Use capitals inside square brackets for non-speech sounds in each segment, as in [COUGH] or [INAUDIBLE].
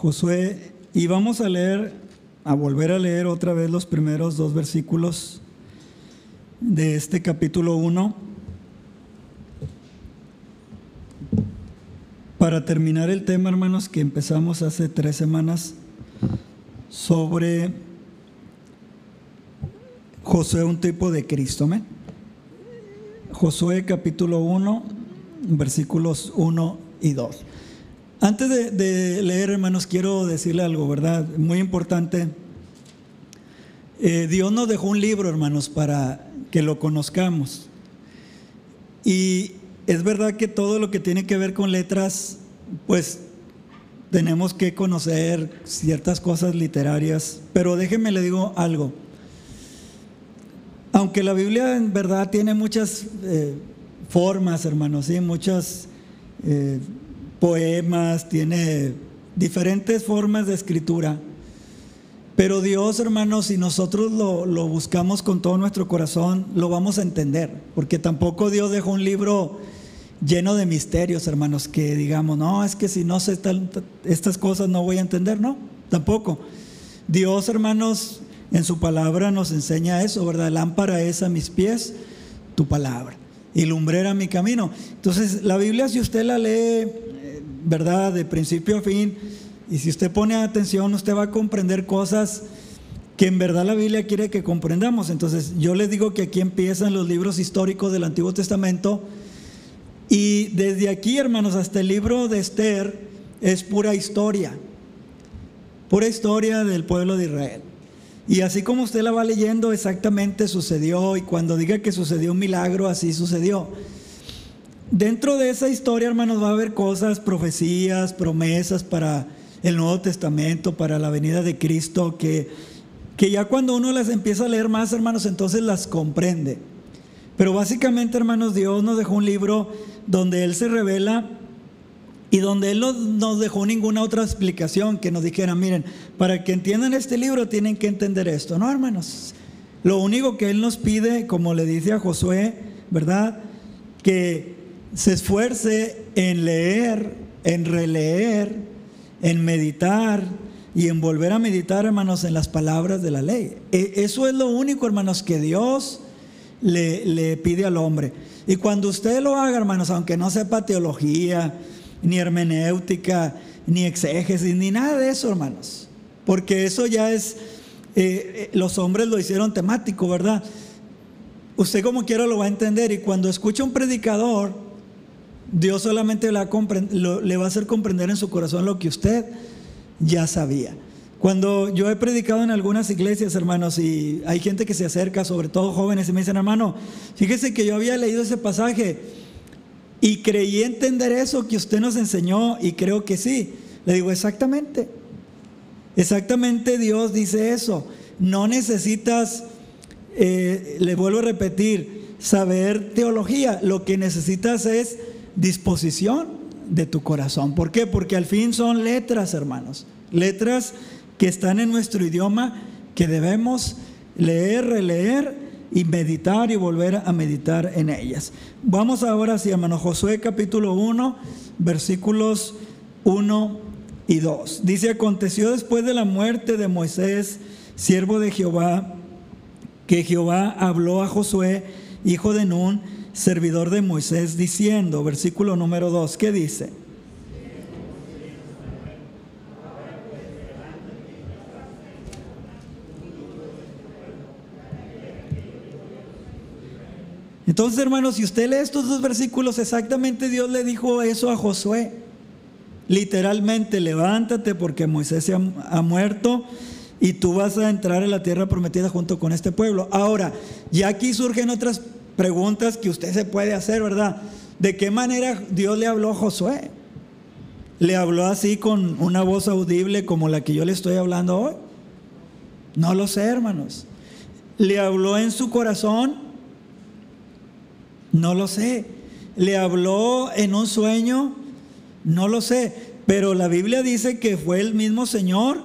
Josué, y vamos a leer, a volver a leer otra vez los primeros dos versículos de este capítulo 1 para terminar el tema, hermanos, que empezamos hace tres semanas sobre Josué, un tipo de Cristo. ¿amén? Josué capítulo 1, versículos 1 y 2. Antes de, leer, hermanos, quiero decirle algo, ¿verdad? Muy importante. Eh, Dios nos dejó un libro, hermanos, para que lo conozcamos. Y es verdad que todo lo que tiene que ver con letras, pues tenemos que conocer ciertas cosas literarias, pero déjenme le digo algo. Aunque la Biblia en verdad tiene muchas eh, formas, hermanos, ¿sí? muchas eh, poemas, tiene diferentes formas de escritura. Pero Dios, hermanos, si nosotros lo, buscamos con todo nuestro corazón, lo vamos a entender. Porque tampoco Dios dejó un libro lleno de misterios, hermanos, que digamos, no, es que si no sé estas cosas no voy a entender. No, tampoco. Dios, hermanos, en su palabra nos enseña eso, ¿verdad? Lámpara es a mis pies tu palabra y lumbrera mi camino. Entonces, la Biblia, si usted la lee, ¿verdad? De principio a fin, y si usted pone atención, usted va a comprender cosas que en verdad la Biblia quiere que comprendamos. Entonces, yo les digo que aquí empiezan los libros históricos del Antiguo Testamento, y desde aquí, hermanos, hasta el libro de Esther es pura historia, pura historia del pueblo de Israel. Y así como usted la va leyendo, exactamente sucedió. Y cuando diga que sucedió un milagro, así sucedió. Dentro de esa historia, hermanos, va a haber cosas, profecías, promesas para el Nuevo Testamento, para la venida de Cristo, que, que ya cuando uno las empieza a leer más, hermanos, entonces las comprende. Pero básicamente, hermanos, Dios nos dejó un libro donde Él se revela y donde Él no nos dejó ninguna otra explicación que nos dijera, miren, para que entiendan este libro tienen que entender esto, ¿no, hermanos? Lo único que Él nos pide, como le dice a Josué, ¿verdad? Que se esfuerce en leer, en releer, en meditar y en volver a meditar, hermanos, en las palabras de la ley. E, eso es lo único, hermanos, que Dios le, pide al hombre. Y cuando usted lo haga, hermanos, aunque no sepa teología, ni hermenéutica, ni exégesis, ni nada de eso, hermanos. Porque eso ya es, eh, eh, los hombres lo hicieron temático, ¿verdad? Usted como quiera lo va a entender y cuando escucha un predicador, Dios solamente le va a hacer comprender en su corazón lo que usted ya sabía. Cuando yo he predicado en algunas iglesias, hermanos, y hay gente que se acerca, sobre todo jóvenes, y me dicen, hermano, fíjese que yo había leído ese pasaje y creí entender eso que usted nos enseñó y creo que sí. Le digo, exactamente. Exactamente Dios dice eso. No necesitas, eh, le vuelvo a repetir, saber teología. Lo que necesitas es disposición de tu corazón. ¿Por qué? Porque al fin son letras, hermanos. Letras que están en nuestro idioma que debemos leer, releer y meditar y volver a meditar en ellas. Vamos ahora hacia hermano Josué capítulo 1, versículos 1 y 2. Dice, aconteció después de la muerte de Moisés, siervo de Jehová, que Jehová habló a Josué, hijo de Nun, servidor de Moisés, diciendo, versículo número 2, ¿qué dice? Entonces, hermanos, si usted lee estos dos versículos, exactamente Dios le dijo eso a Josué. Literalmente, levántate porque Moisés se ha, ha, muerto y tú vas a entrar en la tierra prometida junto con este pueblo. Ahora, ya aquí surgen otras preguntas que usted se puede hacer, ¿verdad? ¿De qué manera Dios le habló a Josué? ¿Le habló así con una voz audible como la que yo le estoy hablando hoy? No lo sé, hermanos. ¿Le habló en su corazón? No lo sé. ¿Le habló en un sueño? No lo sé. Pero la Biblia dice que fue el mismo Señor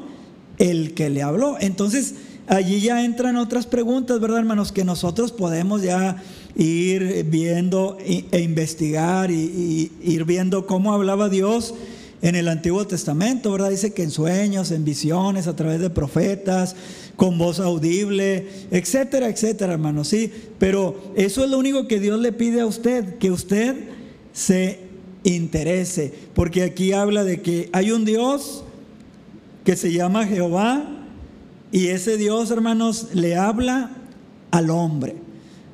el que le habló. Entonces, allí ya entran otras preguntas, ¿verdad, hermanos? Que nosotros podemos ya ir viendo e investigar y, ir viendo cómo hablaba Dios en el Antiguo Testamento, ¿verdad? Dice que en sueños, en visiones, a través de profetas, con voz audible, etcétera, etcétera, hermano, sí. Pero eso es lo único que Dios le pide a usted, que usted se interese, porque aquí habla de que hay un Dios que se llama Jehová y ese Dios, hermanos, le habla al hombre.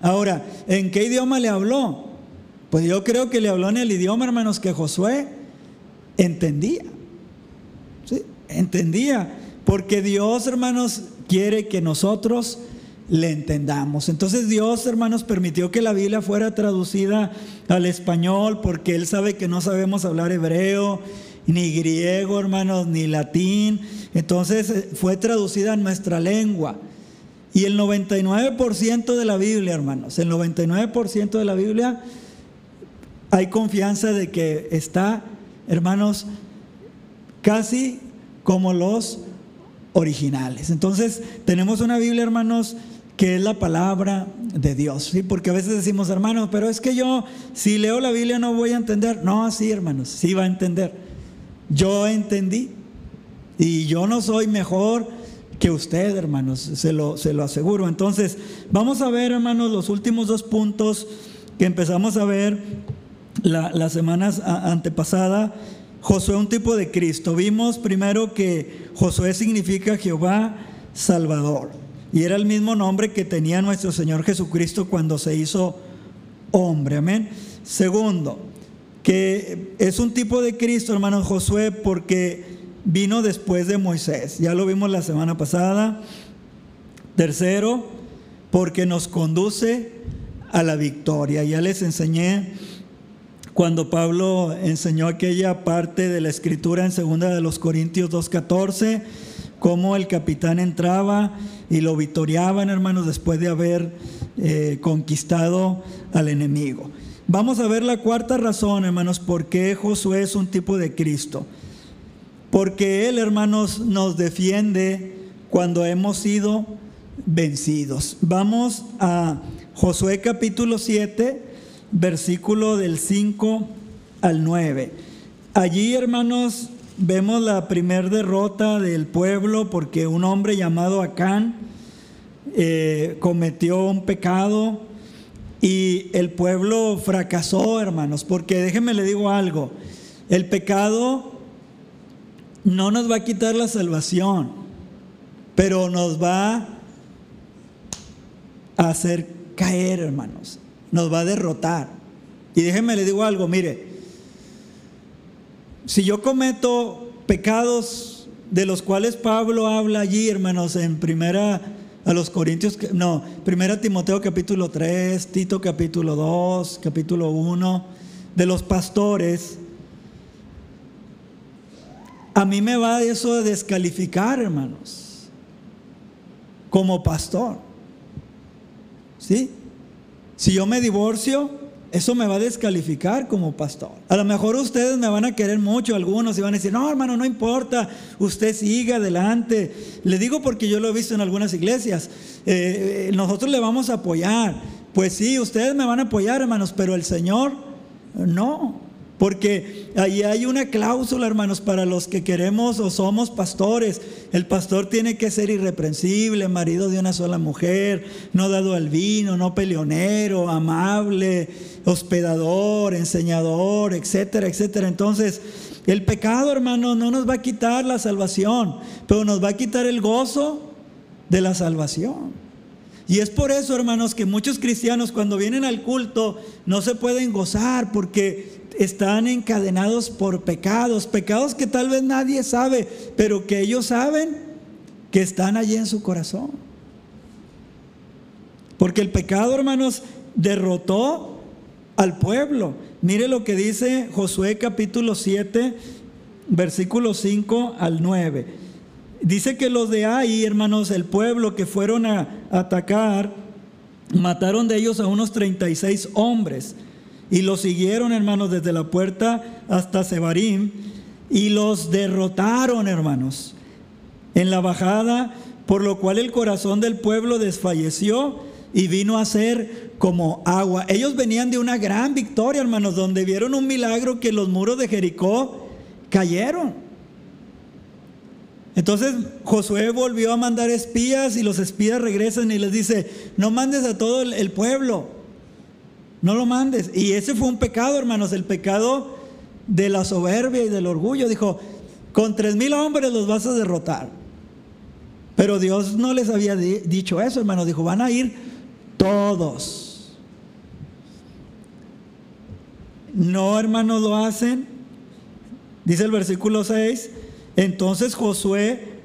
Ahora, ¿en qué idioma le habló? Pues yo creo que le habló en el idioma, hermanos, que Josué entendía. ¿Sí? Entendía. Porque Dios, hermanos, quiere que nosotros le entendamos. Entonces Dios, hermanos, permitió que la Biblia fuera traducida al español porque Él sabe que no sabemos hablar hebreo, ni griego, hermanos, ni latín. Entonces eh, fue traducida en nuestra lengua. Y el 99% de la Biblia, hermanos, el 99% de la Biblia hay confianza de que está, hermanos, casi como los originales. Entonces, tenemos una Biblia, hermanos, que es la palabra de Dios, ¿sí? Porque a veces decimos, hermanos, pero es que yo, si leo la Biblia no voy a entender. No, así, hermanos, sí va a entender. Yo entendí y yo no soy mejor que usted, hermanos, se lo, se lo aseguro. Entonces, vamos a ver, hermanos, los últimos dos puntos que empezamos a ver las semanas antepasada, Josué un tipo de Cristo. Vimos primero que Josué significa Jehová Salvador. Y era el mismo nombre que tenía nuestro Señor Jesucristo cuando se hizo hombre. Amén. Segundo, que es un tipo de Cristo, hermano Josué, porque vino después de Moisés. Ya lo vimos la semana pasada. Tercero, porque nos conduce a la victoria. Ya les enseñé cuando Pablo enseñó aquella parte de la escritura en segunda de los Corintios 2.14, cómo el capitán entraba y lo victoriaban, hermanos, después de haber eh, conquistado al enemigo. Vamos a ver la cuarta razón, hermanos, por qué Josué es un tipo de Cristo. Porque Él, hermanos, nos defiende cuando hemos sido vencidos. Vamos a Josué capítulo 7, versículo del 5 al 9. Allí, hermanos, vemos la primer derrota del pueblo porque un hombre llamado Acán eh, cometió un pecado y el pueblo fracasó, hermanos, porque déjenme le digo algo, el pecado no nos va a quitar la salvación, pero nos va a hacer caer, hermanos nos va a derrotar. Y déjenme le digo algo, mire, si yo cometo pecados de los cuales Pablo habla allí, hermanos, en primera a los Corintios, no, primera Timoteo capítulo 3, Tito capítulo 2, capítulo 1, de los pastores, a mí me va eso a descalificar, hermanos, como pastor. ¿Sí? Si yo me divorcio, eso me va a descalificar como pastor. A lo mejor ustedes me van a querer mucho, algunos, y van a decir, no, hermano, no importa, usted siga adelante. Le digo porque yo lo he visto en algunas iglesias. Eh, eh, nosotros le vamos a apoyar. Pues sí, ustedes me van a apoyar, hermanos, pero el Señor no. Porque ahí hay una cláusula, hermanos, para los que queremos o somos pastores. El pastor tiene que ser irreprensible, marido de una sola mujer, no dado al vino, no peleonero, amable, hospedador, enseñador, etcétera, etcétera. Entonces, el pecado, hermanos, no nos va a quitar la salvación, pero nos va a quitar el gozo de la salvación. Y es por eso, hermanos, que muchos cristianos cuando vienen al culto no se pueden gozar porque están encadenados por pecados, pecados que tal vez nadie sabe, pero que ellos saben que están allí en su corazón. Porque el pecado, hermanos, derrotó al pueblo. Mire lo que dice Josué capítulo 7, versículo 5 al 9. Dice que los de ahí, hermanos, el pueblo que fueron a atacar, mataron de ellos a unos 36 hombres y los siguieron, hermanos, desde la puerta hasta Sebarim y los derrotaron, hermanos, en la bajada, por lo cual el corazón del pueblo desfalleció y vino a ser como agua. Ellos venían de una gran victoria, hermanos, donde vieron un milagro que los muros de Jericó cayeron. Entonces Josué volvió a mandar espías y los espías regresan y les dice, no mandes a todo el pueblo, no lo mandes. Y ese fue un pecado, hermanos, el pecado de la soberbia y del orgullo. Dijo, con tres mil hombres los vas a derrotar. Pero Dios no les había dicho eso, hermanos. Dijo, van a ir todos. No, hermanos, lo hacen. Dice el versículo 6. Entonces Josué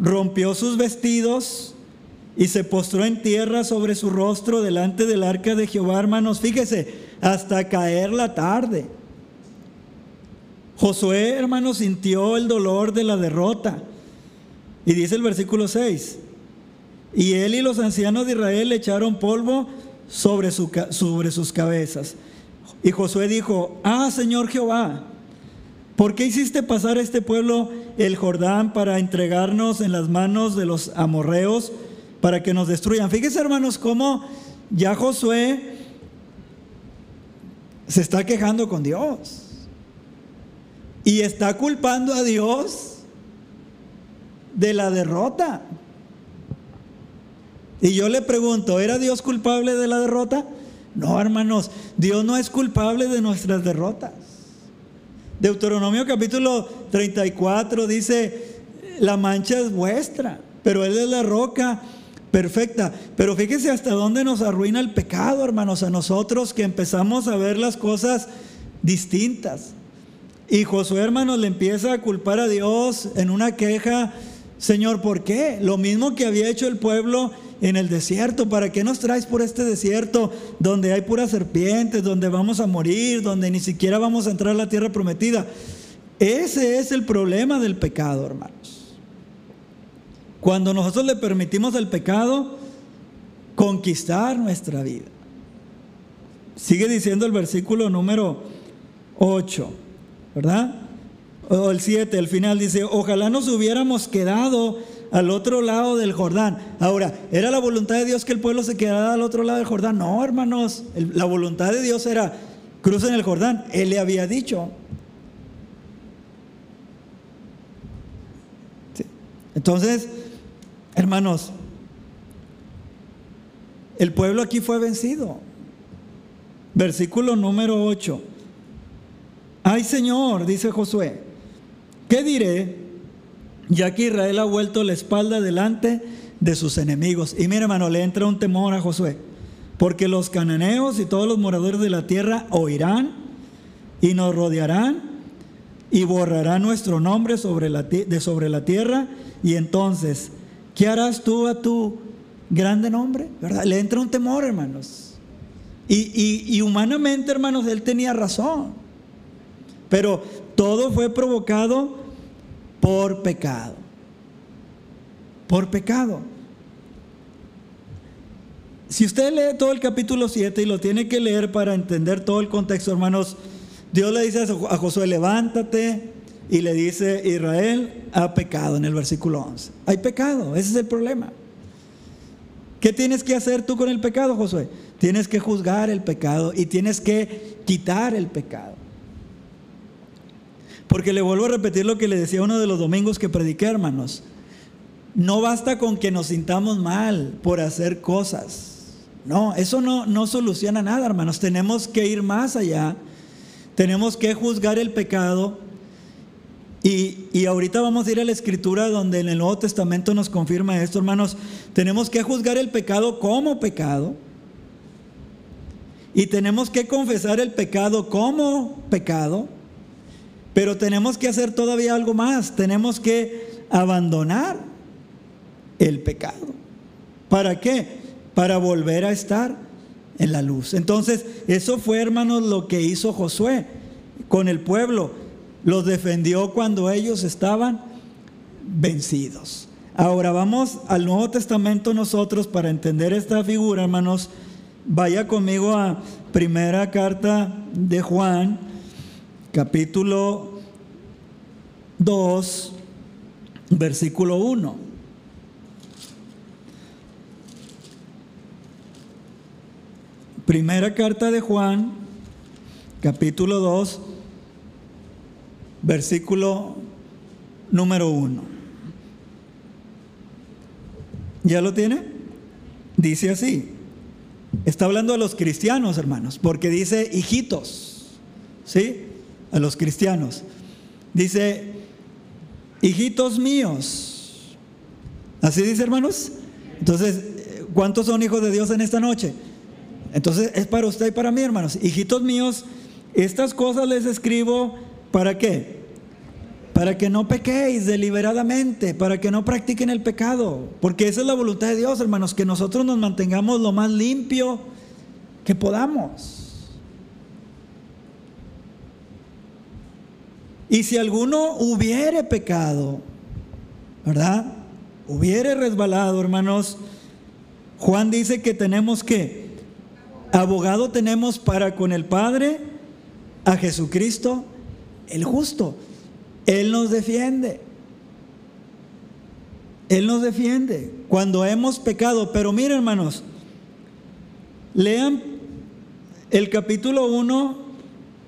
rompió sus vestidos y se postró en tierra sobre su rostro delante del arca de Jehová, hermanos. Fíjese, hasta caer la tarde. Josué, hermano, sintió el dolor de la derrota. Y dice el versículo 6, y él y los ancianos de Israel echaron polvo sobre, su, sobre sus cabezas. Y Josué dijo, ah, Señor Jehová, ¿por qué hiciste pasar a este pueblo el Jordán para entregarnos en las manos de los amorreos para que nos destruyan? Fíjense, hermanos, cómo ya Josué se está quejando con Dios y está culpando a Dios de la derrota. Y yo le pregunto, ¿era Dios culpable de la derrota? No, hermanos, Dios no es culpable de nuestras derrotas. Deuteronomio capítulo 34 dice, la mancha es vuestra, pero Él es la roca perfecta. Pero fíjese hasta dónde nos arruina el pecado, hermanos, a nosotros que empezamos a ver las cosas distintas. Y Josué, hermanos, le empieza a culpar a Dios en una queja. Señor, ¿por qué? Lo mismo que había hecho el pueblo en el desierto. ¿Para qué nos traes por este desierto donde hay puras serpientes, donde vamos a morir, donde ni siquiera vamos a entrar a la tierra prometida? Ese es el problema del pecado, hermanos. Cuando nosotros le permitimos al pecado conquistar nuestra vida. Sigue diciendo el versículo número 8. ¿verdad? O el 7, al final dice, ojalá nos hubiéramos quedado al otro lado del Jordán. Ahora, ¿era la voluntad de Dios que el pueblo se quedara al otro lado del Jordán? No, hermanos, la voluntad de Dios era, crucen el Jordán. Él le había dicho. Entonces, hermanos, el pueblo aquí fue vencido. Versículo número 8. Ay Señor, dice Josué, ¿qué diré ya que Israel ha vuelto la espalda delante de sus enemigos? Y mira hermano, le entra un temor a Josué, porque los cananeos y todos los moradores de la tierra oirán y nos rodearán y borrarán nuestro nombre sobre la, de sobre la tierra y entonces, ¿qué harás tú a tu grande nombre? ¿Verdad? Le entra un temor, hermanos. Y, y humanamente, hermanos, él tenía razón. Pero todo fue provocado por pecado. Por pecado. Si usted lee todo el capítulo 7 y lo tiene que leer para entender todo el contexto, hermanos, Dios le dice a Josué, levántate, y le dice, Israel ha pecado en el versículo 11. Hay pecado, ese es el problema. ¿Qué tienes que hacer tú con el pecado, Josué? Tienes que juzgar el pecado y tienes que quitar el pecado. Porque le vuelvo a repetir lo que le decía uno de los domingos que prediqué, hermanos. No basta con que nos sintamos mal por hacer cosas. No, eso no, no soluciona nada, hermanos. Tenemos que ir más allá. Tenemos que juzgar el pecado. Y, y, ahorita vamos a ir a la escritura donde en el Nuevo Testamento nos confirma esto, hermanos. Tenemos que juzgar el pecado como pecado. Y tenemos que confesar el pecado como pecado. Pero tenemos que hacer todavía algo más. Tenemos que abandonar el pecado. ¿Para qué? Para volver a estar en la luz. Entonces, eso fue, hermanos, lo que hizo Josué con el pueblo. Los defendió cuando ellos estaban vencidos. Ahora vamos al Nuevo Testamento nosotros para entender esta figura, hermanos. Vaya conmigo a primera carta de Juan capítulo 2, versículo 1. Primera carta de Juan, capítulo 2, versículo número 1. ¿Ya lo tiene? Dice así. Está hablando a los cristianos, hermanos, porque dice hijitos, ¿sí? A los cristianos. Dice, hijitos míos. ¿Así dice, hermanos? Entonces, ¿cuántos son hijos de Dios en esta noche? Entonces, es para usted y para mí, hermanos. Hijitos míos, estas cosas les escribo para qué? Para que no pequéis deliberadamente, para que no practiquen el pecado. Porque esa es la voluntad de Dios, hermanos, que nosotros nos mantengamos lo más limpio que podamos. Y si alguno hubiere pecado, ¿verdad? Hubiere resbalado, hermanos, Juan dice que tenemos que, abogado tenemos para con el Padre, a Jesucristo, el justo. Él nos defiende. Él nos defiende cuando hemos pecado. Pero miren, hermanos, lean el capítulo 1,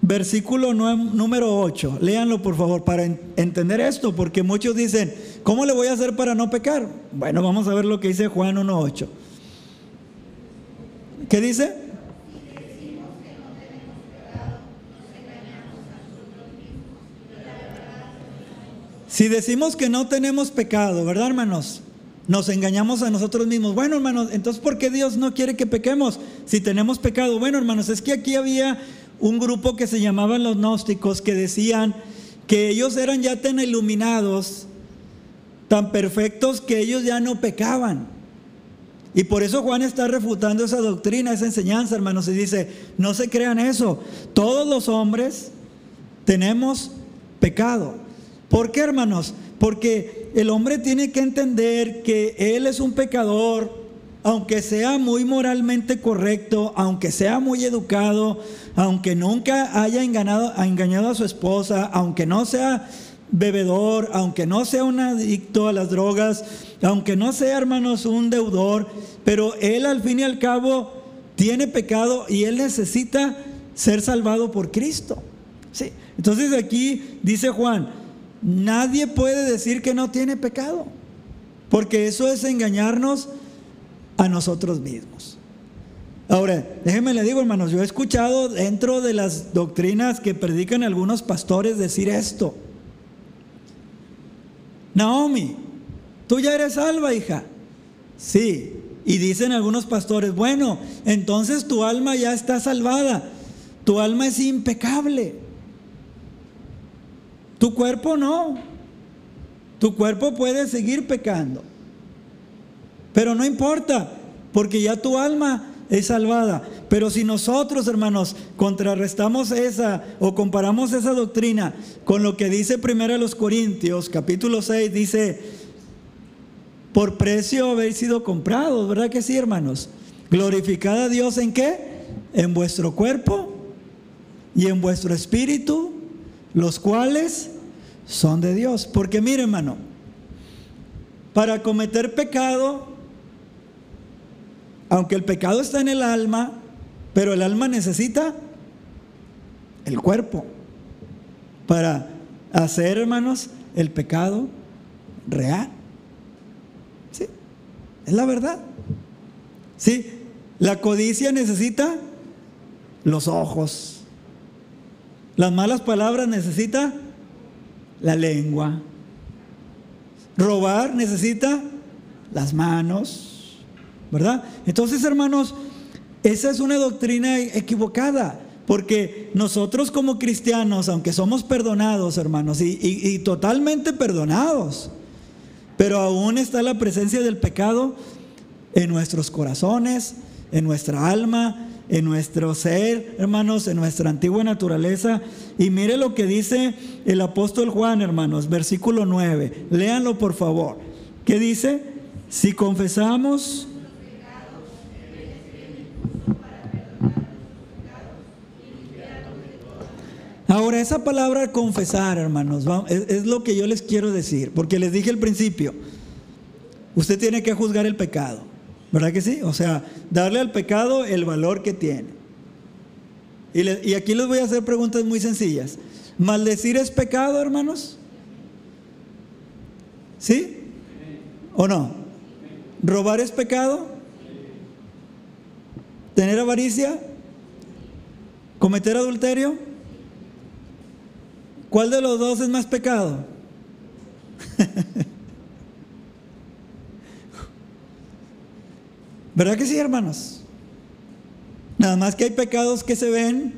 versículo número 8. Léanlo, por favor, para entender esto, porque muchos dicen, ¿cómo le voy a hacer para no pecar? Bueno, vamos a ver lo que dice Juan 1.8. ¿Qué dice? Si decimos que no tenemos pecado, ¿verdad, hermanos? Nos engañamos a nosotros mismos. Bueno, hermanos, entonces ¿por qué Dios no quiere que pequemos si tenemos pecado? Bueno, hermanos, es que aquí había un grupo que se llamaban los gnósticos que decían que ellos eran ya tan iluminados, tan perfectos que ellos ya no pecaban. Y por eso Juan está refutando esa doctrina, esa enseñanza, hermanos, y dice, no se crean eso. Todos los hombres tenemos pecado. ¿Por qué, hermanos? Porque el hombre tiene que entender que él es un pecador, aunque sea muy moralmente correcto, aunque sea muy educado, aunque nunca haya engañado, a su esposa, aunque no sea bebedor, aunque no sea un adicto a las drogas, aunque no sea, hermanos, un deudor, pero él al fin y al cabo tiene pecado y él necesita ser salvado por Cristo. Sí. Entonces aquí dice Juan, Nadie puede decir que no tiene pecado, porque eso es engañarnos a nosotros mismos. Ahora, déjenme le digo, hermanos, yo he escuchado dentro de las doctrinas que predican algunos pastores decir esto. Naomi, tú ya eres salva, hija. Sí. Y dicen algunos pastores, bueno, entonces tu alma ya está salvada. Tu alma es impecable. Tu cuerpo no. Tu cuerpo puede seguir pecando. Pero no importa, porque ya tu alma es salvada. Pero si nosotros, hermanos, contrarrestamos esa o comparamos esa doctrina con lo que dice primero los Corintios, capítulo 6, dice, por precio habéis sido comprados, ¿verdad que sí, hermanos? Glorificad a Dios en qué? En vuestro cuerpo y en vuestro espíritu, los cuales son de Dios. Porque mire, hermano, para cometer pecado, aunque el pecado está en el alma, pero el alma necesita el cuerpo para hacer, hermanos, el pecado real. Sí, es la verdad. Sí, la codicia necesita los ojos. Las malas palabras necesita la lengua. Robar necesita las manos, ¿verdad? Entonces, hermanos, esa es una doctrina equivocada. Porque nosotros como cristianos, aunque somos perdonados, hermanos, y, y, totalmente perdonados, pero aún está la presencia del pecado en nuestros corazones, en nuestra alma, en nuestro ser, hermanos, en nuestra antigua naturaleza. Y mire lo que dice el apóstol Juan, hermanos, versículo 9. Léanlo por favor. ¿Qué dice? Si confesamos... Ahora, esa palabra confesar, hermanos, es, lo que yo les quiero decir, porque les dije al principio, usted tiene que juzgar el pecado. ¿Verdad que sí? O sea, darle al pecado el valor que tiene. Y, aquí les voy a hacer preguntas muy sencillas. ¿Maldecir es pecado, hermanos? ¿Sí? ¿O no? ¿Robar es pecado? ¿Tener avaricia? ¿Cometer adulterio? ¿Cuál de los dos es más pecado? [LAUGHS] ¿Verdad que sí, hermanos? Nada más que hay pecados que se ven,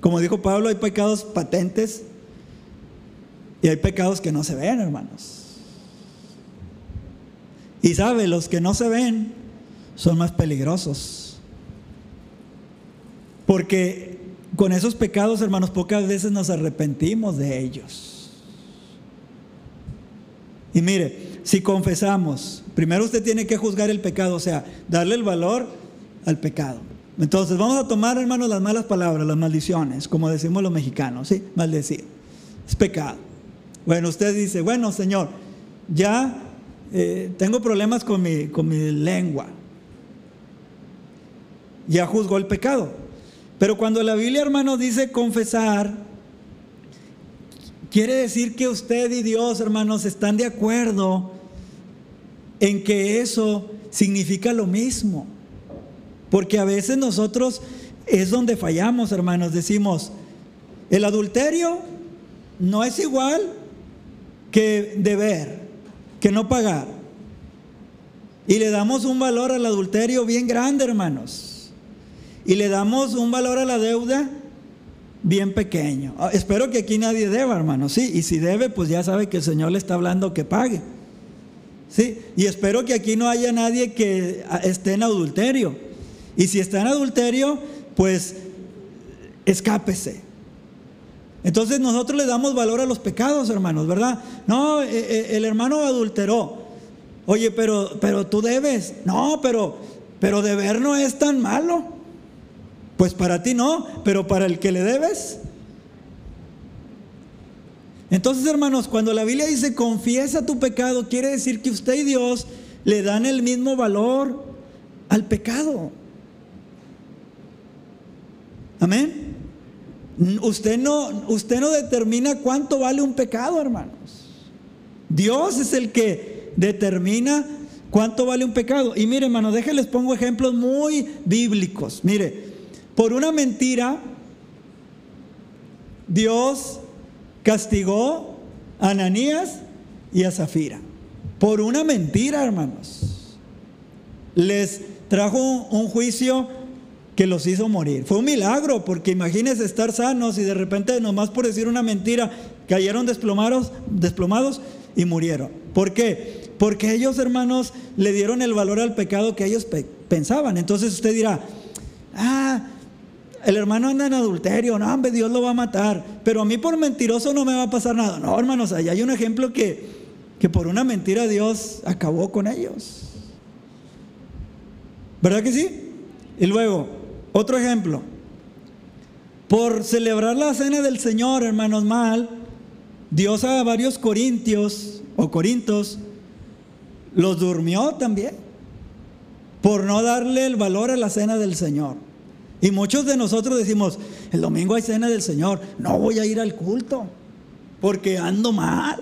como dijo Pablo, hay pecados patentes y hay pecados que no se ven, hermanos. Y sabe, los que no se ven son más peligrosos. Porque con esos pecados, hermanos, pocas veces nos arrepentimos de ellos. Y mire, si confesamos, primero usted tiene que juzgar el pecado, o sea, darle el valor al pecado. Entonces, vamos a tomar, hermanos, las malas palabras, las maldiciones, como decimos los mexicanos, ¿sí? Maldecir. Es pecado. Bueno, usted dice, bueno, Señor, ya eh, tengo problemas con mi, con mi lengua. Ya juzgó el pecado. Pero cuando la Biblia, hermanos, dice confesar, quiere decir que usted y Dios, hermanos, están de acuerdo en que eso significa lo mismo. Porque a veces nosotros es donde fallamos, hermanos. Decimos, el adulterio no es igual que deber que no pagar. Y le damos un valor al adulterio bien grande, hermanos. Y le damos un valor a la deuda bien pequeño. Ah, espero que aquí nadie deba, hermanos. Sí, y si debe, pues ya sabe que el Señor le está hablando que pague. Sí, y espero que aquí no haya nadie que ah, esté en adulterio. Y si está en adulterio, pues escápese. Entonces nosotros le damos valor a los pecados, hermanos, ¿verdad? No, eh, eh, el hermano adulteró. Oye, pero, pero tú debes. No, pero, pero deber no es tan malo. Pues para ti no, pero para el que le debes. Entonces, hermanos, cuando la Biblia dice confiesa tu pecado, quiere decir que usted y Dios le dan el mismo valor al pecado. Amén. Usted no, usted no determina cuánto vale un pecado, hermanos. Dios es el que determina cuánto vale un pecado. Y mire, hermano, déjenles pongo ejemplos muy bíblicos. Mire, por una mentira, Dios castigó a Ananías y a Zafira. Por una mentira, hermanos. Les trajo un juicio que los hizo morir. Fue un milagro, porque imagínense estar sanos y de repente, nomás por decir una mentira, cayeron desplomados, desplomados y murieron. ¿Por qué? Porque ellos, hermanos, le dieron el valor al pecado que ellos pensaban. Entonces usted dirá, ah, el hermano anda en adulterio, no, hombre, Dios lo va a matar, pero a mí por mentiroso no me va a pasar nada. No, hermanos, allá hay un ejemplo que, que por una mentira Dios acabó con ellos. ¿Verdad que sí? Y luego, otro ejemplo. Por celebrar la cena del Señor, hermanos, mal, Dios a varios corintios o corintos los durmió también. Por no darle el valor a la cena del Señor. Y muchos de nosotros decimos, el domingo hay cena del Señor, no voy a ir al culto porque ando mal.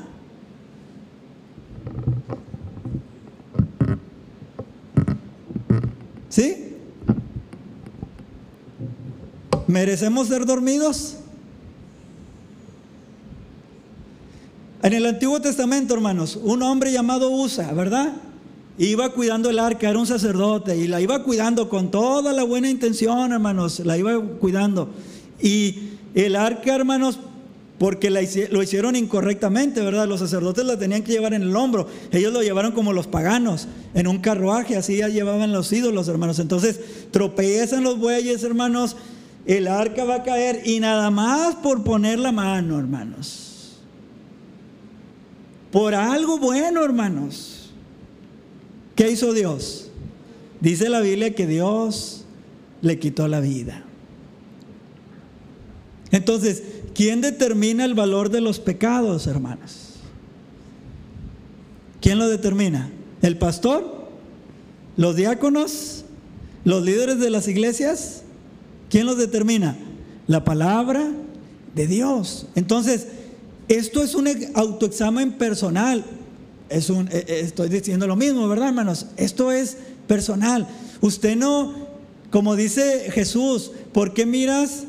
¿Sí? ¿Merecemos ser dormidos? En el Antiguo Testamento, hermanos, un hombre llamado Usa, ¿verdad? Iba cuidando el arca, era un sacerdote y la iba cuidando con toda la buena intención, hermanos, la iba cuidando. Y el arca, hermanos, porque lo hicieron incorrectamente, ¿verdad? Los sacerdotes la tenían que llevar en el hombro. Ellos lo llevaron como los paganos, en un carruaje, así ya llevaban los ídolos, hermanos. Entonces, tropiezan los bueyes, hermanos, el arca va a caer y nada más por poner la mano, hermanos. Por algo bueno, hermanos. ¿Qué hizo Dios? Dice la Biblia que Dios le quitó la vida. Entonces, ¿quién determina el valor de los pecados, hermanos? ¿Quién lo determina? ¿El pastor? ¿Los diáconos? ¿Los líderes de las iglesias? ¿Quién los determina? La palabra de Dios. Entonces, esto es un autoexamen personal. Es un, eh, eh, estoy diciendo lo mismo, ¿verdad, hermanos? Esto es personal. Usted no, como dice Jesús, ¿por qué miras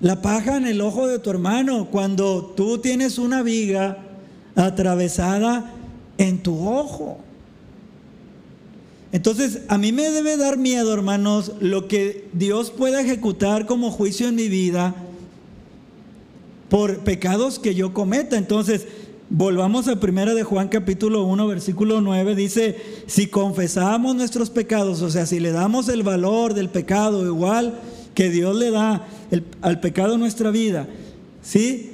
la paja en el ojo de tu hermano cuando tú tienes una viga atravesada en tu ojo? Entonces, a mí me debe dar miedo, hermanos, lo que Dios pueda ejecutar como juicio en mi vida por pecados que yo cometa. Entonces, volvamos a primera de Juan capítulo 1, versículo 9, dice, si confesamos nuestros pecados, o sea, si le damos el valor del pecado igual que Dios le da al pecado nuestra vida, ¿sí?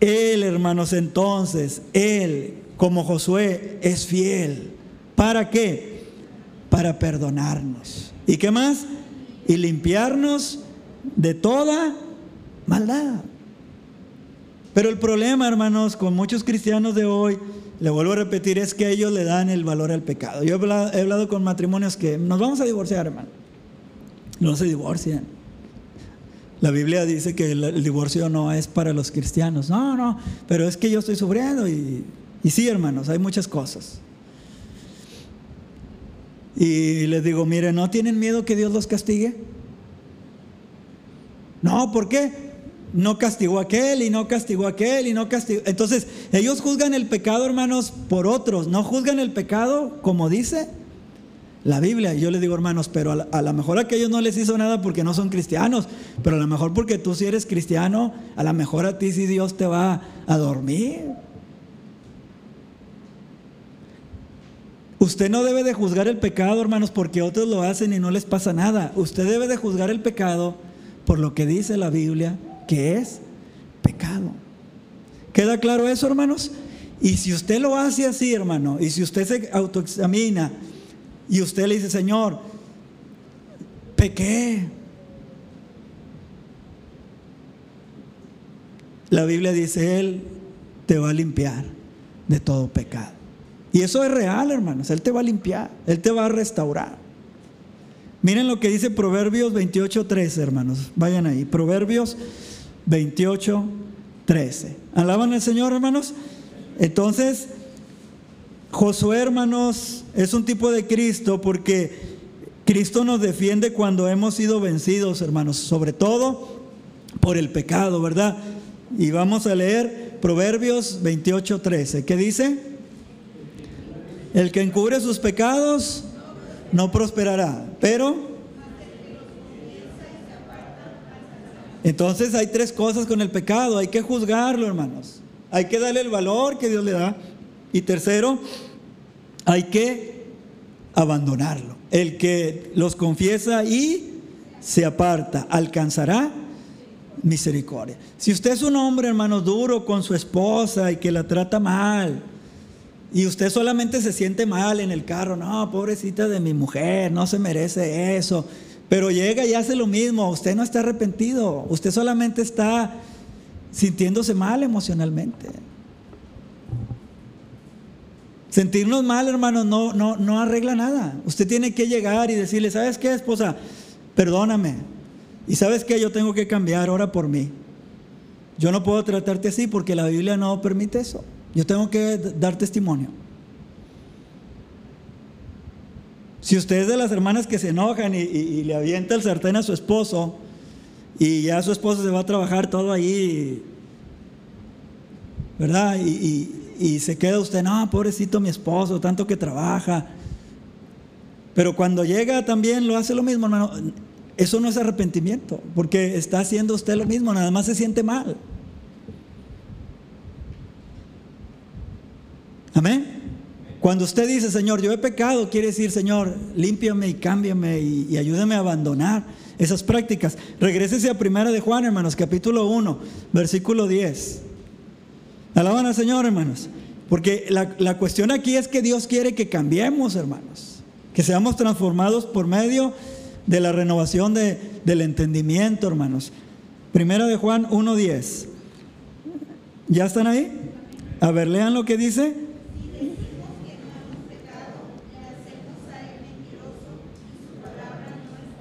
Él, hermanos, entonces, Él, como Josué, es fiel ¿Para qué? Para perdonarnos. ¿Y qué más? Y limpiarnos de toda maldad. Pero el problema, hermanos, con muchos cristianos de hoy, le vuelvo a repetir, es que ellos le dan el valor al pecado. Yo he hablado, con matrimonios que nos vamos a divorciar, hermano. No se divorcian. La Biblia dice que el, divorcio no es para los cristianos. No, no, pero es que yo estoy sufriendo y, y sí, hermanos, hay muchas cosas. Y les digo, mire, ¿no tienen miedo que Dios los castigue? No, ¿por qué? No castigó a aquel y no castigó a aquel y no castigó. Entonces, ellos juzgan el pecado, hermanos, por otros. No juzgan el pecado como dice la Biblia. Y yo les digo, hermanos, pero a, lo mejor a aquellos no les hizo nada porque no son cristianos. Pero a lo mejor porque tú si eres cristiano, a lo mejor a ti sí Dios te va a dormir. Usted no debe de juzgar el pecado, hermanos, porque otros lo hacen y no les pasa nada. Usted debe de juzgar el pecado por lo que dice la Biblia, que es pecado. ¿Queda claro eso, hermanos? Y si usted lo hace así, hermano, y si usted se autoexamina y usted le dice, Señor, pequé. La Biblia dice, Él te va a limpiar de todo pecado. Y eso es real, hermanos. Él te va a limpiar, Él te va a restaurar. Miren lo que dice Proverbios 28, 13, hermanos. Vayan ahí. Proverbios 28, 13. ¿Alaban al Señor, hermanos? Entonces, Josué, hermanos, es un tipo de Cristo porque Cristo nos defiende cuando hemos sido vencidos, hermanos, sobre todo por el pecado, ¿verdad? Y vamos a leer Proverbios 28, 13. ¿Qué dice? El que encubre sus pecados no prosperará, pero... Entonces hay tres cosas con el pecado, hay que juzgarlo, hermanos. Hay que darle el valor que Dios le da. Y tercero, hay que abandonarlo. El que los confiesa y se aparta, alcanzará misericordia. Si usted es un hombre, hermano, duro con su esposa y que la trata mal, y usted solamente se siente mal en el carro, no, pobrecita de mi mujer, no se merece eso. Pero llega y hace lo mismo, usted no está arrepentido, usted solamente está sintiéndose mal emocionalmente. Sentirnos mal, hermanos, no, no, no arregla nada. Usted tiene que llegar y decirle, ¿sabes qué, esposa? Perdóname. Y sabes qué, yo tengo que cambiar, ahora por mí. Yo no puedo tratarte así porque la Biblia no permite eso. Yo tengo que dar testimonio. Si usted es de las hermanas que se enojan y, le avienta el sartén a su esposo y ya su esposo se va a trabajar todo ahí, ¿verdad? Y, se queda usted, no, pobrecito mi esposo, tanto que trabaja. Pero cuando llega también lo hace lo mismo, hermano. Eso no es arrepentimiento, porque está haciendo usted lo mismo, nada más se siente mal. Amén. Cuando usted dice, Señor, yo he pecado, quiere decir, Señor, límpiame y cámbiame y, ayúdame a abandonar esas prácticas. Regrésese a Primera de Juan, hermanos, capítulo 1, versículo 10. Alaban al Señor, hermanos. Porque la, cuestión aquí es que Dios quiere que cambiemos, hermanos. Que seamos transformados por medio de la renovación del entendimiento, hermanos. Primera de Juan 1.10. ¿Ya están ahí? A ver, lean lo que dice.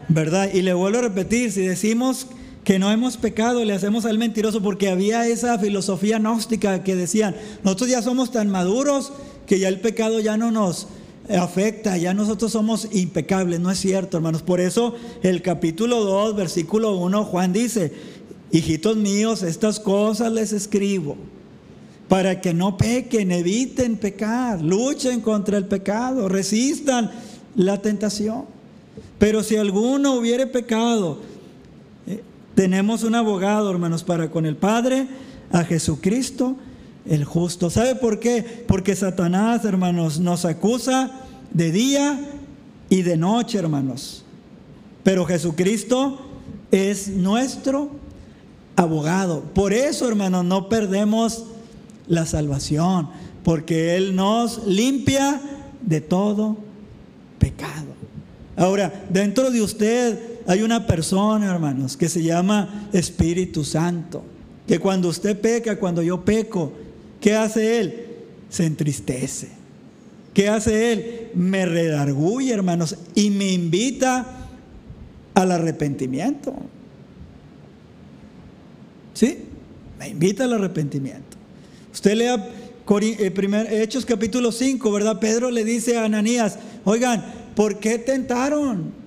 ¿Verdad? Y le vuelvo a repetir, si decimos que no hemos pecado, le hacemos al mentiroso, porque había esa filosofía gnóstica que decían, nosotros ya somos tan maduros que ya el pecado ya no nos afecta, ya nosotros somos impecables, no es cierto, hermanos. Por eso el capítulo 2, versículo 1, Juan dice, hijitos míos, estas cosas les escribo para que no pequen, eviten pecar, luchen contra el pecado, resistan la tentación. Pero si alguno hubiere pecado, eh, tenemos un abogado, hermanos, para con el Padre, a Jesucristo el justo. ¿Sabe por qué? Porque Satanás, hermanos, nos acusa de día y de noche, hermanos. Pero Jesucristo es nuestro abogado. Por eso, hermanos, no perdemos la salvación, porque Él nos limpia de todo pecado. Ahora, dentro de usted hay una persona, hermanos, que se llama Espíritu Santo, que cuando usted peca, cuando yo peco, ¿qué hace Él? Se entristece. ¿Qué hace Él? Me redarguye, hermanos, y me invita al arrepentimiento. ¿Sí? Me invita al arrepentimiento. Usted lea eh, Hechos capítulo 5, ¿verdad? Pedro le dice a Ananías, oigan, ¿por qué tentaron?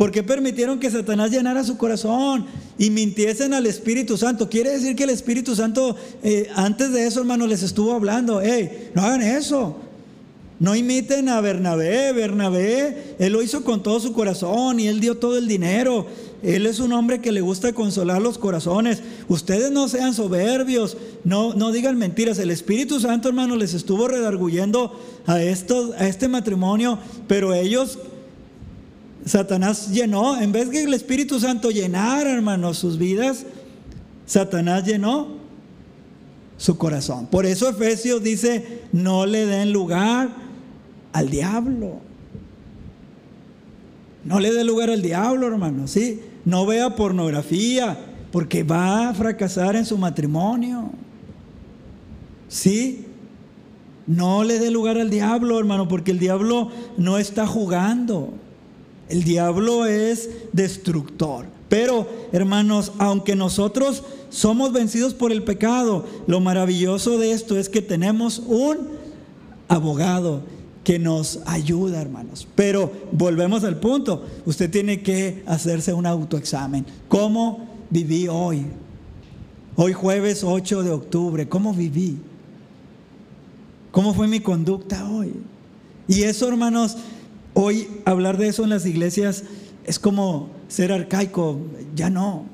¿Por qué permitieron que Satanás llenara su corazón y mintiesen al Espíritu Santo? Quiere decir que el Espíritu Santo, eh, antes de eso, hermano, les estuvo hablando, hey, no hagan eso. No imiten a Bernabé. Bernabé, él lo hizo con todo su corazón y él dio todo el dinero. Él es un hombre que le gusta consolar los corazones. Ustedes no sean soberbios, no, no digan mentiras. El Espíritu Santo, hermano, les estuvo redarguyendo a, a este matrimonio, pero ellos, Satanás llenó, en vez que el Espíritu Santo llenara, hermanos, sus vidas, Satanás llenó su corazón. Por eso Efesios dice, no le den lugar al diablo. No le dé lugar al diablo, hermano, ¿sí? No vea pornografía, porque va a fracasar en su matrimonio. ¿Sí? No le dé lugar al diablo, hermano, porque el diablo no está jugando. El diablo es destructor. Pero, hermanos, aunque nosotros somos vencidos por el pecado, lo maravilloso de esto es que tenemos un abogado que nos ayuda, hermanos. Pero volvemos al punto, usted tiene que hacerse un autoexamen. ¿Cómo viví hoy? Hoy jueves 8 de octubre, ¿cómo viví? ¿Cómo fue mi conducta hoy? Y eso, hermanos, hoy hablar de eso en las iglesias es como ser arcaico, ya no.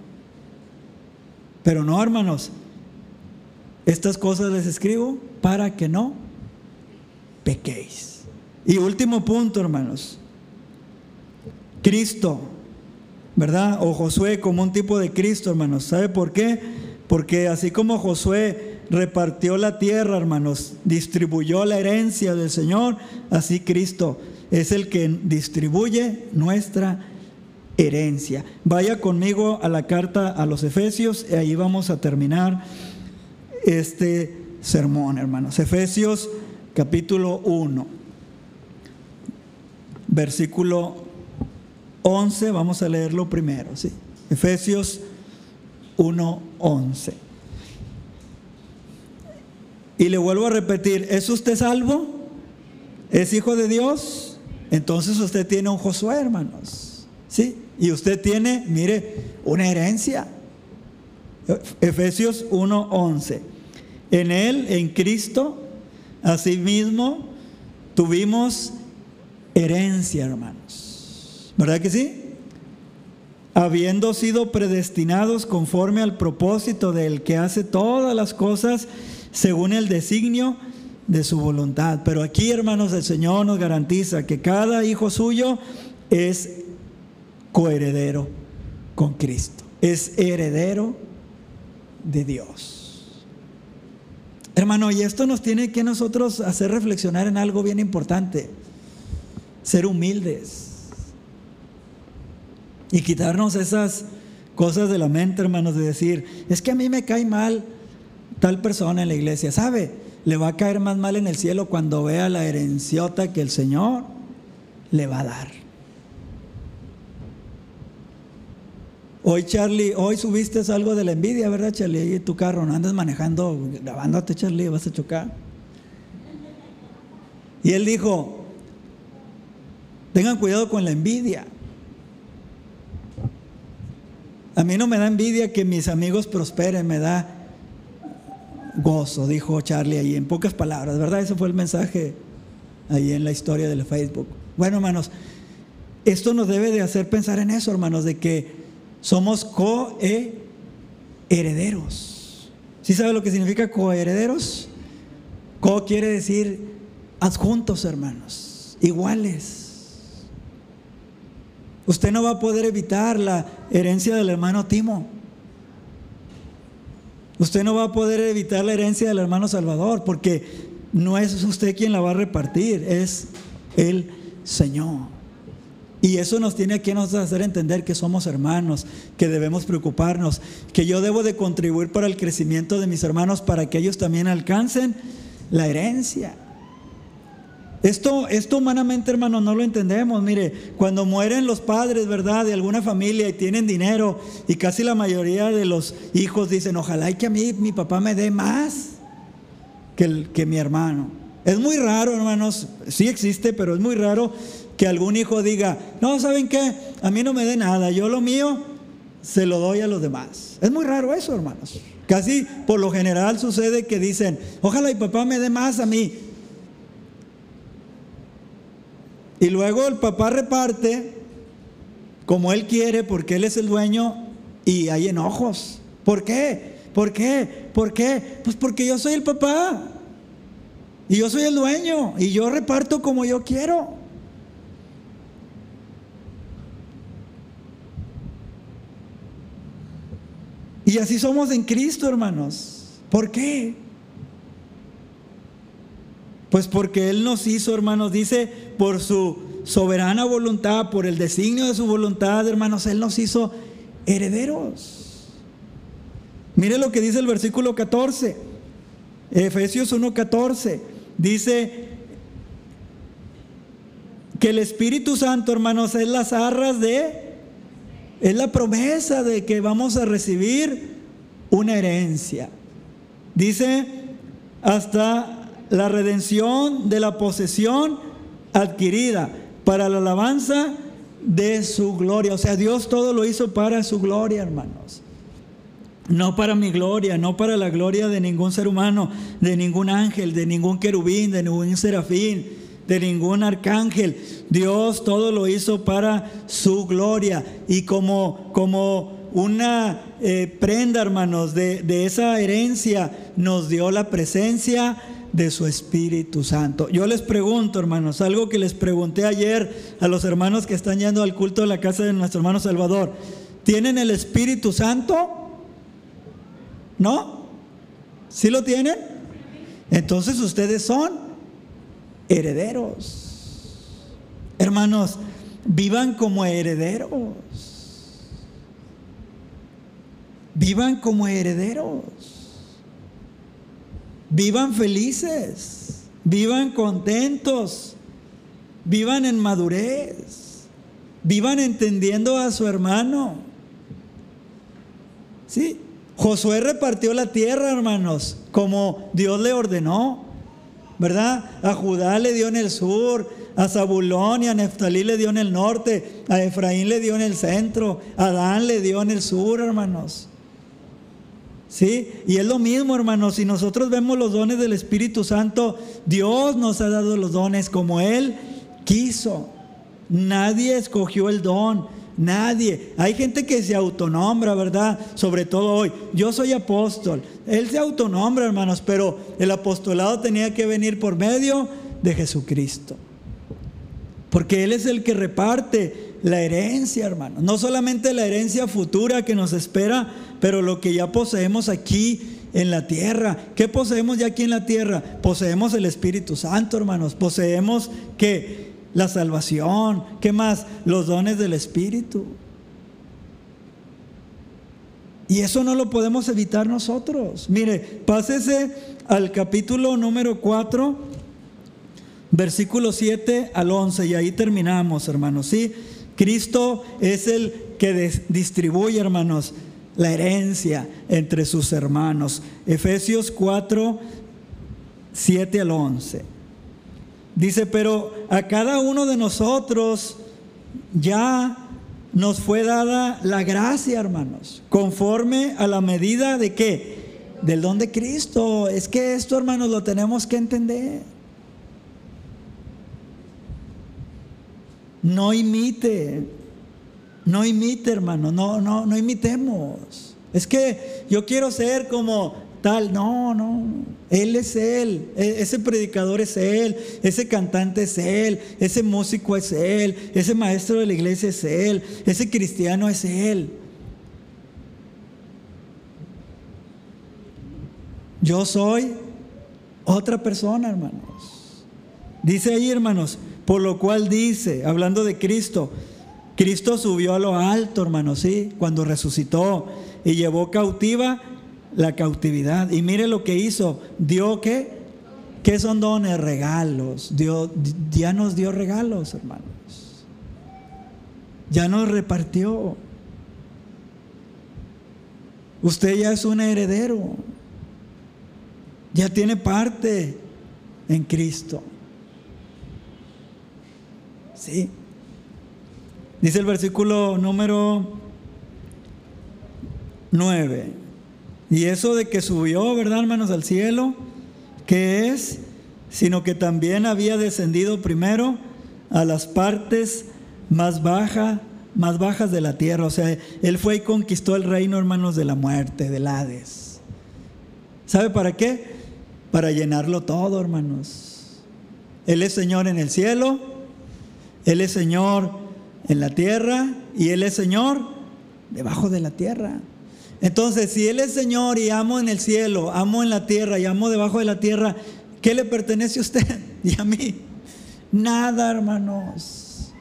Pero no, hermanos, estas cosas les escribo para que no pequéis. Y último punto, hermanos. Cristo, ¿verdad? O Josué como un tipo de Cristo, hermanos. ¿Sabe por qué? Porque así como Josué repartió la tierra, hermanos, distribuyó la herencia del Señor, así Cristo es el que distribuye nuestra herencia. Vaya conmigo a la carta a los Efesios y ahí vamos a terminar este sermón, hermanos. Efesios capítulo 1 versículo 11, vamos a leerlo primero, ¿sí? Efesios 1, 11. Y le vuelvo a repetir, ¿es usted salvo? ¿Es hijo de Dios? Entonces usted tiene un Josué, hermanos. ¿Sí? Y usted tiene, mire, una herencia. Efesios 1, 11. En él, en Cristo, asimismo, tuvimos herencia, hermanos. ¿Verdad que sí? Habiendo sido predestinados conforme al propósito del que hace todas las cosas según el designio de su voluntad. Pero aquí, hermanos, el Señor nos garantiza que cada hijo suyo es coheredero con Cristo. Es heredero de Dios. Hermano, y esto nos tiene que nosotros hacer reflexionar en algo bien importante ser humildes y quitarnos esas cosas de la mente, hermanos, de decir, es que a mí me cae mal tal persona en la iglesia, ¿sabe? Le va a caer más mal en el cielo cuando vea la herenciota que el Señor le va a dar. Hoy, Charlie, hoy subiste algo de la envidia, ¿verdad, Charlie? Ahí tu carro, no andas manejando, grabándote, Charlie, vas a chocar. Y él dijo, tengan cuidado con la envidia. A mí no me da envidia que mis amigos prosperen, me da gozo, dijo Charlie ahí, en pocas palabras, ¿verdad? Ese fue el mensaje ahí en la historia del Facebook. Bueno, hermanos, esto nos debe de hacer pensar en eso, hermanos, de que somos co-herederos. ¿Sí sabe lo que significa coherederos? Co quiere decir adjuntos, hermanos, iguales. Usted no va a poder evitar la herencia del hermano Timo. Usted no va a poder evitar la herencia del hermano Salvador porque no es usted quien la va a repartir, es el Señor. Y eso nos tiene que nos hacer entender que somos hermanos, que debemos preocuparnos, que yo debo de contribuir para el crecimiento de mis hermanos para que ellos también alcancen la herencia. Esto, esto humanamente, hermanos, no lo entendemos. Mire, cuando mueren los padres, ¿verdad? De alguna familia y tienen dinero, y casi la mayoría de los hijos dicen, ojalá y que a mí mi papá me dé más que, que mi hermano. Es muy raro, hermanos, sí existe, pero es muy raro que algún hijo diga, no, ¿saben qué? A mí no me dé nada, yo lo mío se lo doy a los demás. Es muy raro eso, hermanos. Casi por lo general sucede que dicen, ojalá mi papá me dé más a mí. Y luego el papá reparte como él quiere porque él es el dueño y hay enojos. ¿Por qué? ¿Por qué? ¿Por qué? Pues porque yo soy el papá y yo soy el dueño y yo reparto como yo quiero. Y así somos en Cristo, hermanos. ¿Por qué? Pues porque Él nos hizo, hermanos, dice, por su soberana voluntad, por el designio de su voluntad, hermanos, Él nos hizo herederos. Mire lo que dice el versículo 14, Efesios 1:14, dice que el Espíritu Santo, hermanos, es las arras de, es la promesa de que vamos a recibir una herencia. Dice, hasta la redención de la posesión adquirida para la alabanza de su gloria. O sea, Dios todo lo hizo para su gloria, hermanos. No para mi gloria, no para la gloria de ningún ser humano, de ningún ángel, de ningún querubín, de ningún serafín, de ningún arcángel. Dios todo lo hizo para su gloria. Y como, como una eh, prenda, hermanos, de, de esa herencia, nos dio la presencia de su Espíritu Santo. Yo les pregunto, hermanos, algo que les pregunté ayer a los hermanos que están yendo al culto de la casa de nuestro hermano Salvador. ¿Tienen el Espíritu Santo? ¿No? ¿Sí lo tienen? Entonces ustedes son herederos. Hermanos, vivan como herederos. Vivan como herederos. Vivan felices, vivan contentos, vivan en madurez, vivan entendiendo a su hermano. ¿Sí? Josué repartió la tierra, hermanos, como Dios le ordenó, ¿verdad? A Judá le dio en el sur, a Zabulón y a Neftalí le dio en el norte, a Efraín le dio en el centro, a Dan le dio en el sur, hermanos. ¿Sí? Y es lo mismo, hermanos, si nosotros vemos los dones del Espíritu Santo, Dios nos ha dado los dones como Él quiso. Nadie escogió el don, nadie. Hay gente que se autonombra, ¿verdad? Sobre todo hoy. Yo soy apóstol. Él se autonombra, hermanos, pero el apostolado tenía que venir por medio de Jesucristo. Porque Él es el que reparte la herencia, hermanos. No solamente la herencia futura que nos espera, pero lo que ya poseemos aquí en la tierra. ¿Qué poseemos ya aquí en la tierra? Poseemos el Espíritu Santo, hermanos. Poseemos que la salvación, ¿qué más? Los dones del Espíritu. Y eso no lo podemos evitar nosotros. Mire, pásese al capítulo número 4, versículo 7 al 11, y ahí terminamos, hermanos. ¿sí? Cristo es el que distribuye, hermanos, la herencia entre sus hermanos. Efesios 4, 7 al 11. Dice, pero a cada uno de nosotros ya nos fue dada la gracia, hermanos, conforme a la medida de qué? Del don de Cristo. Es que esto, hermanos, lo tenemos que entender. No imite, no imite, hermano, no, no, no imitemos. Es que yo quiero ser como tal. No, no. Él es Él. E, ese predicador es Él. Ese cantante es Él. Ese músico es Él. Ese maestro de la iglesia es Él. Ese cristiano es Él. Yo soy otra persona, hermanos. Dice ahí, hermanos, por lo cual dice, hablando de Cristo, Cristo subió a lo alto, hermano, sí, cuando resucitó y llevó cautiva la cautividad. Y mire lo que hizo, dio qué? ¿Qué son dones? Regalos. ya nos dio regalos, hermanos. Ya nos repartió. Usted ya es un heredero. Ya tiene parte en Cristo. Sí. Dice el versículo número 9. Y eso de que subió, ¿verdad, hermanos, al cielo? ¿Qué es? Sino que también había descendido primero a las partes más bajas, más bajas de la tierra. O sea, él fue y conquistó el reino, hermanos, de la muerte, del Hades. ¿Sabe para qué? Para llenarlo todo, hermanos. Él es Señor en el cielo, Él es Señor en la tierra y Él es Señor debajo de la tierra. Entonces, si Él es Señor y amo en el cielo, amo en la tierra y amo debajo de la tierra, ¿qué le pertenece a usted [LAUGHS] y a mí? Nada, hermanos.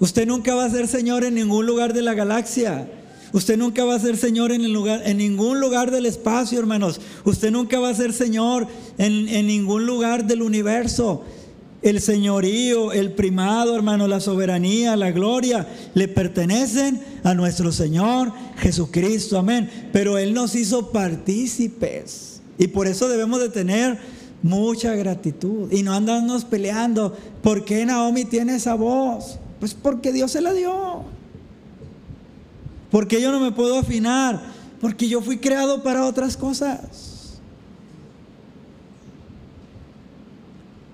Usted nunca va a ser Señor en ningún lugar de la galaxia. Usted nunca va a ser Señor en, el lugar, en ningún lugar del espacio, hermanos. Usted nunca va a ser Señor en, en ningún lugar del universo. El señorío, el primado, hermano, la soberanía, la gloria, le pertenecen a nuestro Señor Jesucristo. Amén. Pero Él nos hizo partícipes. Y por eso debemos de tener mucha gratitud. Y no andarnos peleando. ¿Por qué Naomi tiene esa voz? Pues porque Dios se la dio. Porque yo no me puedo afinar. Porque yo fui creado para otras cosas.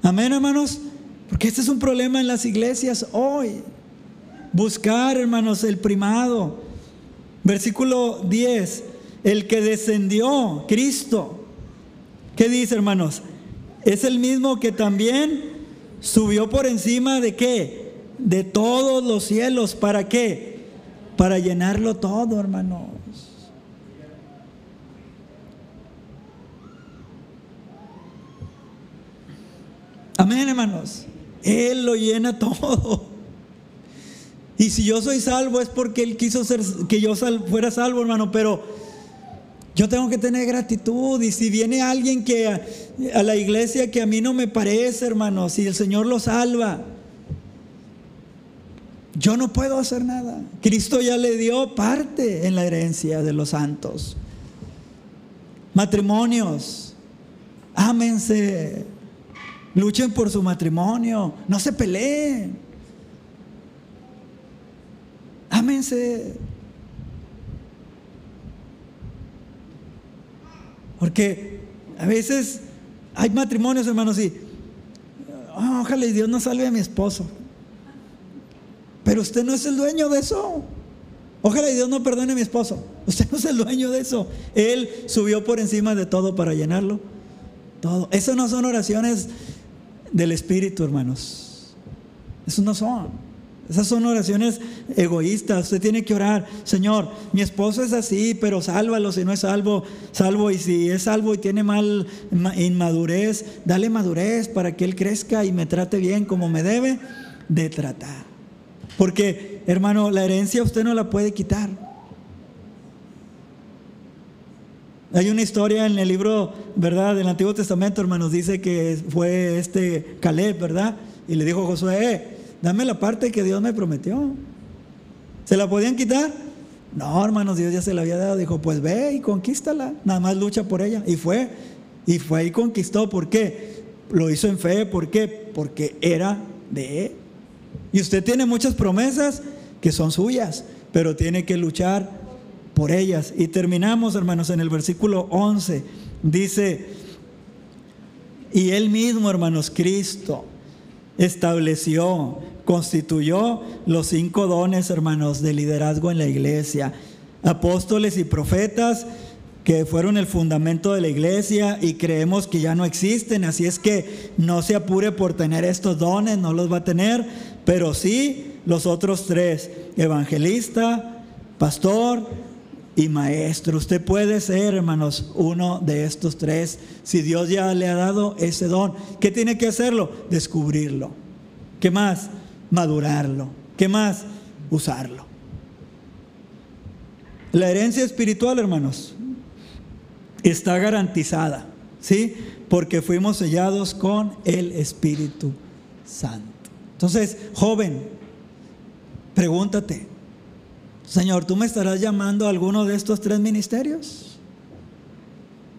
Amén, hermanos. Porque este es un problema en las iglesias hoy. Buscar, hermanos, el primado. Versículo 10. El que descendió, Cristo. ¿Qué dice, hermanos? Es el mismo que también subió por encima de qué? De todos los cielos. ¿Para qué? Para llenarlo todo, hermanos. Amén, hermanos. Él lo llena todo. Y si yo soy salvo es porque Él quiso ser, que yo fuera salvo, hermano, pero yo tengo que tener gratitud. Y si viene alguien que a, a la iglesia que a mí no me parece, hermano, si el Señor lo salva, yo no puedo hacer nada. Cristo ya le dio parte en la herencia de los santos. Matrimonios, ámense, Luchen por su matrimonio. No se peleen. Ámense. Porque a veces hay matrimonios, hermanos, y oh, ojalá y Dios no salve a mi esposo. Pero usted no es el dueño de eso. Ojalá y Dios no perdone a mi esposo. Usted no es el dueño de eso. Él subió por encima de todo para llenarlo. Todo. Eso no son oraciones del Espíritu, hermanos. Eso no son. Esas son oraciones egoístas. Usted tiene que orar, Señor, mi esposo es así, pero sálvalo si no es salvo, salvo. Y si es salvo y tiene mal inmadurez, dale madurez para que él crezca y me trate bien como me debe de tratar. Porque, hermano, la herencia usted no la puede quitar. Hay una historia en el libro, ¿verdad? Del Antiguo Testamento, hermanos, dice que fue este Caleb, ¿verdad? Y le dijo a Josué, eh, dame la parte que Dios me prometió. ¿Se la podían quitar? No, hermanos, Dios ya se la había dado. Dijo, pues ve y conquístala. Nada más lucha por ella. Y fue. Y fue y conquistó. ¿Por qué? Lo hizo en fe. ¿Por qué? Porque era de él. Y usted tiene muchas promesas que son suyas, pero tiene que luchar por ellas. Y terminamos, hermanos, en el versículo 11. Dice, y él mismo, hermanos, Cristo, estableció, constituyó los cinco dones, hermanos, de liderazgo en la iglesia. Apóstoles y profetas que fueron el fundamento de la iglesia y creemos que ya no existen, así es que no se apure por tener estos dones, no los va a tener, pero sí los otros tres, evangelista, pastor y maestro. Usted puede ser, hermanos, uno de estos tres, si Dios ya le ha dado ese don. ¿Qué tiene que hacerlo? Descubrirlo. ¿Qué más? Madurarlo. ¿Qué más? Usarlo. La herencia espiritual, hermanos, está garantizada, ¿sí? Porque fuimos sellados con el Espíritu Santo. Entonces, joven, pregúntate, Señor, ¿tú me estarás llamando a alguno de estos tres ministerios?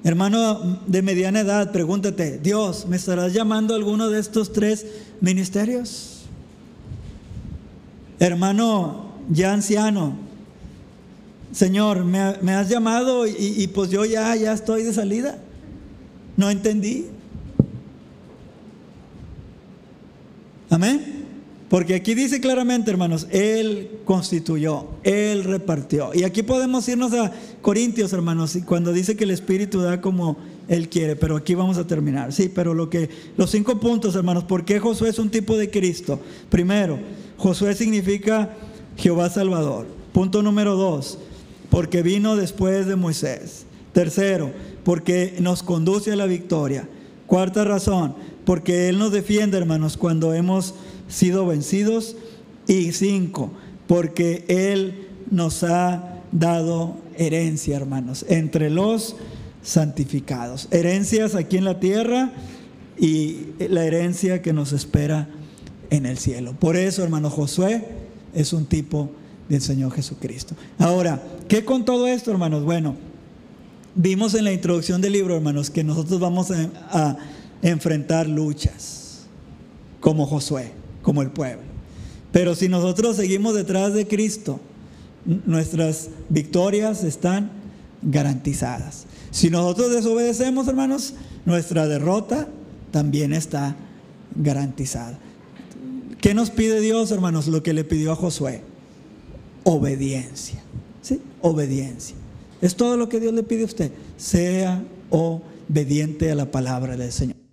Hermano de mediana edad, pregúntate, Dios, ¿me estarás llamando a alguno de estos tres ministerios? Hermano ya anciano, Señor, me, has llamado y, y, pues yo ya, ya estoy de salida. No entendí. Amén. Porque aquí dice claramente, hermanos, Él constituyó, Él repartió. Y aquí podemos irnos a Corintios, hermanos, cuando dice que el Espíritu da como Él quiere, pero aquí vamos a terminar. Sí, pero lo que, los cinco puntos, hermanos, ¿por qué Josué es un tipo de Cristo? Primero, Josué significa Jehová Salvador. Punto número dos, porque vino después de Moisés. Tercero, porque nos conduce a la victoria. Cuarta razón, porque Él nos defiende, hermanos, cuando hemos sido vencidos. Y cinco, porque Él nos ha dado herencia, hermanos, entre los santificados. Herencias aquí en la tierra y la herencia que nos espera en el cielo. Por eso, hermano Josué es un tipo del Señor Jesucristo. Ahora, ¿qué con todo esto, hermanos? Bueno, vimos en la introducción del libro, hermanos, que nosotros vamos a, a enfrentar luchas como Josué como el pueblo. Pero si nosotros seguimos detrás de Cristo, nuestras victorias están garantizadas. Si nosotros desobedecemos, hermanos, nuestra derrota también está garantizada. ¿Qué nos pide Dios, hermanos? Lo que le pidió a Josué. Obediencia. ¿Sí? Obediencia. Es todo lo que Dios le pide a usted. Sea obediente a la palabra del Señor.